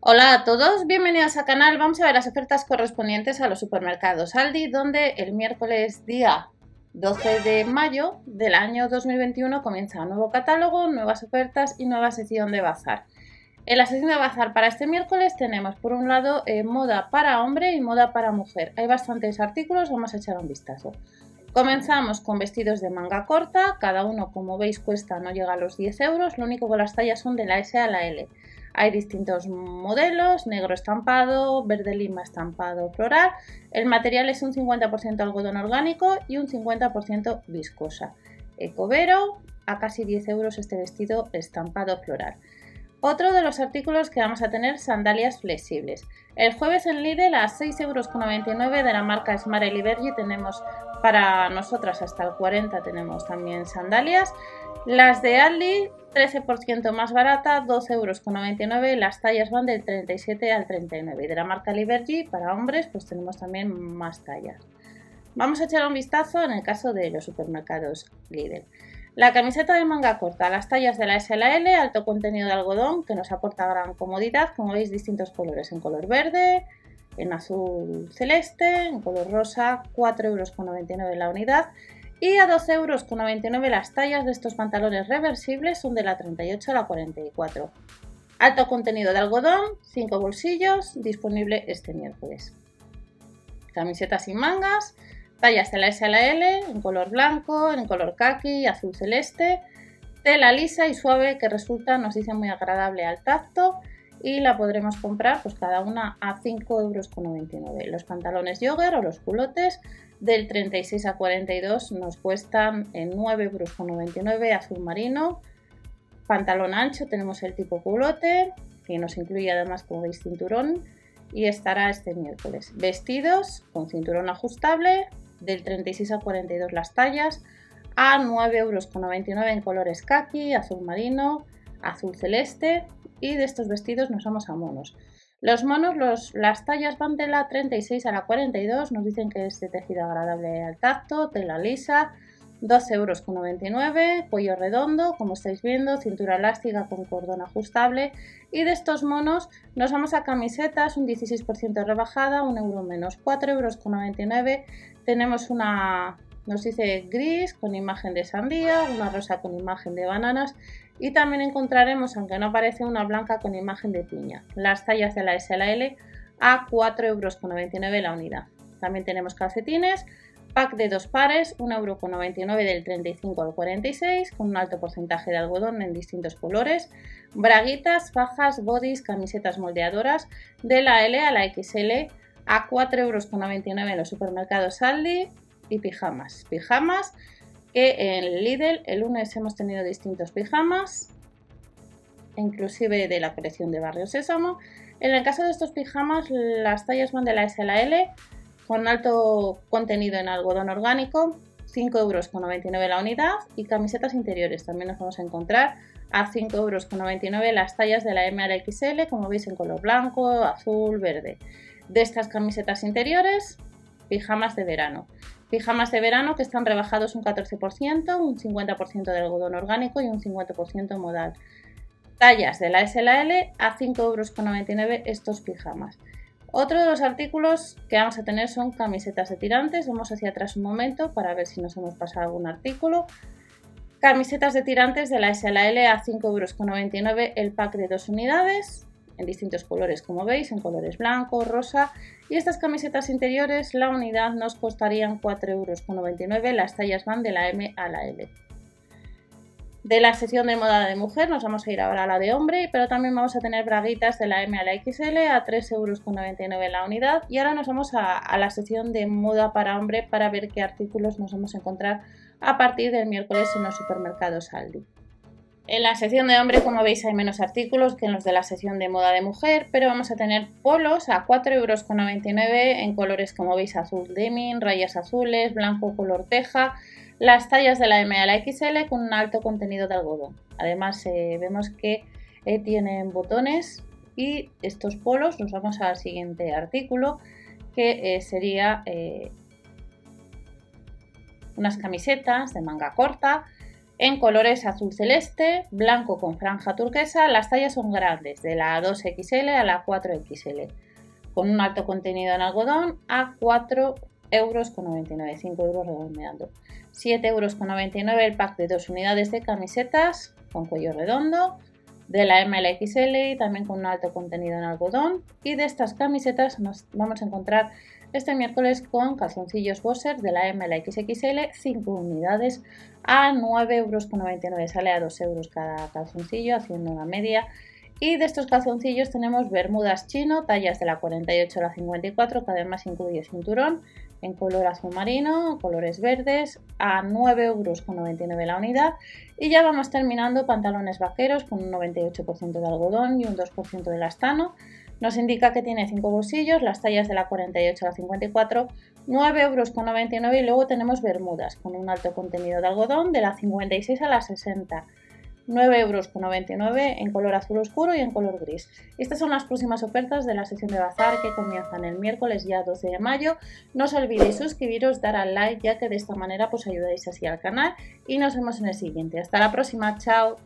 Hola a todos, bienvenidos al canal. Vamos a ver las ofertas correspondientes a los supermercados Aldi, donde el miércoles día 12 de mayo del año 2021 comienza nuevo catálogo, nuevas ofertas y nueva sección de bazar. En la sección de bazar para este miércoles tenemos por un lado eh, moda para hombre y moda para mujer. Hay bastantes artículos, vamos a echar un vistazo. Comenzamos con vestidos de manga corta, cada uno como veis cuesta no llega a los 10 euros, lo único que las tallas son de la S a la L. Hay distintos modelos, negro estampado, verde lima estampado floral. El material es un 50% algodón orgánico y un 50% viscosa. Ecovero, a casi 10 euros este vestido estampado floral. Otro de los artículos que vamos a tener sandalias flexibles. El jueves en Lidl a 6,99 euros de la marca Smart Liberty tenemos para nosotras hasta el 40 tenemos también sandalias. Las de Aldi 13% más barata, 12,99 euros. Las tallas van del 37 al 39. Y de la marca Liberty para hombres pues tenemos también más tallas. Vamos a echar un vistazo en el caso de los supermercados Lidl. La camiseta de manga corta, las tallas de la S la L, alto contenido de algodón que nos aporta gran comodidad, como veis distintos colores, en color verde, en azul celeste, en color rosa, 4,99 euros la unidad y a 12,99 euros las tallas de estos pantalones reversibles son de la 38 a la 44. Alto contenido de algodón, 5 bolsillos, disponible este miércoles. Camiseta sin mangas, Tallas de la S a la L, en color blanco, en color khaki, azul celeste. Tela lisa y suave que resulta, nos dice, muy agradable al tacto. Y la podremos comprar pues cada una a 5,99 euros. Los pantalones jogger o los culotes del 36 a 42 nos cuestan en 9,99 euros azul marino. Pantalón ancho, tenemos el tipo culote, que nos incluye además, como veis, cinturón. Y estará este miércoles. Vestidos con cinturón ajustable, del 36 al 42 las tallas, a 9,99 euros en colores kaki, azul marino, azul celeste y de estos vestidos nos vamos a monos. Los monos, las tallas van de la 36 a la 42, nos dicen que es de tejido agradable al tacto, tela lisa, 12,99 euros, cuello redondo, como estáis viendo, cintura elástica con cordón ajustable. Y de estos monos nos vamos a camisetas, un 16% rebajada, un euro menos, 4,99 euros. Tenemos una, nos dice gris con imagen de sandía, una rosa con imagen de bananas y también encontraremos, aunque no aparece, una blanca con imagen de piña. Las tallas de la S a la L a 4,99 euros la unidad. También tenemos calcetines Pack de dos pares, 1,99€ del 35 al 46, con un alto porcentaje de algodón en distintos colores. Braguitas, fajas, bodys, camisetas moldeadoras de la L a la XL a 4,99€ en los supermercados Aldi y pijamas. Pijamas que en Lidl el lunes hemos tenido distintos pijamas, inclusive de la colección de Barrio Sésamo. En el caso de estos pijamas, las tallas van de la S a la L con alto contenido en algodón orgánico, 5,99 euros la unidad y camisetas interiores también nos vamos a encontrar a 5,99 euros las tallas de la M como veis en color blanco, azul, verde. De estas camisetas interiores, pijamas de verano. Pijamas de verano que están rebajados un 14%, un 50% de algodón orgánico y un 50% modal. Tallas de la S a la L a 5,99 euros estos pijamas. Otro de los artículos que vamos a tener son camisetas de tirantes. Vamos hacia atrás un momento para ver si nos hemos pasado algún artículo. Camisetas de tirantes de la SLL a 5,99 euros el pack de dos unidades, en distintos colores como veis, en colores blanco, rosa. Y estas camisetas interiores, la unidad nos costarían 4,99 euros. Las tallas van de la M a la L. De la sección de moda de mujer nos vamos a ir ahora a la de hombre, pero también vamos a tener braguitas de la M a la XL a 3,99 euros la unidad. Y ahora nos vamos a, la sección de moda para hombre para ver qué artículos nos vamos a encontrar a partir del miércoles en los supermercados Aldi. En la sección de hombre, como veis, hay menos artículos que en los de la sección de moda de mujer, pero vamos a tener polos a 4,99 euros en colores como veis azul deming, rayas azules, blanco color teja, las tallas de la M a la XL con un alto contenido de algodón. Además eh, vemos que eh, tienen botones y estos polos, nos vamos al siguiente artículo que eh, sería unas camisetas de manga corta en colores azul celeste, blanco con franja turquesa. Las tallas son grandes, de la 2XL a la 4XL, con un alto contenido en algodón a 4 euros con 99, 5 euros redondeando. 7 euros con 99 el pack de dos unidades de camisetas con cuello redondo de la MLXL y también con un alto contenido en algodón. Y de estas camisetas nos vamos a encontrar este miércoles con calzoncillos Bosser de la MLXXL, 5 unidades a 9,99 euros. Sale a 2 euros cada calzoncillo, haciendo una media. Y de estos calzoncillos tenemos bermudas chino, tallas de la 48 a la 54, que además incluye cinturón en color azul marino, colores verdes, a 9,99 euros la unidad. Y ya vamos terminando pantalones vaqueros con un 98% de algodón y un 2% de lastano. Nos indica que tiene 5 bolsillos, las tallas de la 48 a la 54, 9,99 euros y luego tenemos bermudas con un alto contenido de algodón de la 56 a la 60 9,99 euros en color azul oscuro y en color gris. Estas son las próximas ofertas de la sesión de bazar que comienzan el miércoles ya 12 de mayo. No os olvidéis suscribiros, dar al like ya que de esta manera pues ayudáis así al canal y nos vemos en el siguiente. Hasta la próxima, chao.